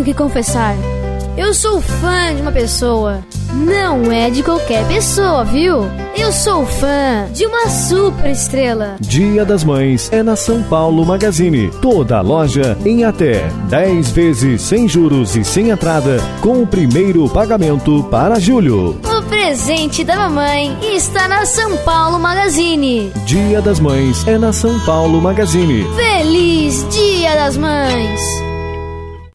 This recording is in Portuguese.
tenho que confessar. Eu sou fã de uma pessoa. Não é de qualquer pessoa, viu? Eu sou fã de uma super estrela. Dia das Mães é na São Paulo Magazine. Toda a loja em até 10 vezes sem juros e sem entrada, com o primeiro pagamento para julho. O presente da mamãe está na São Paulo Magazine. Dia das Mães é na São Paulo Magazine. Feliz Dia das Mães!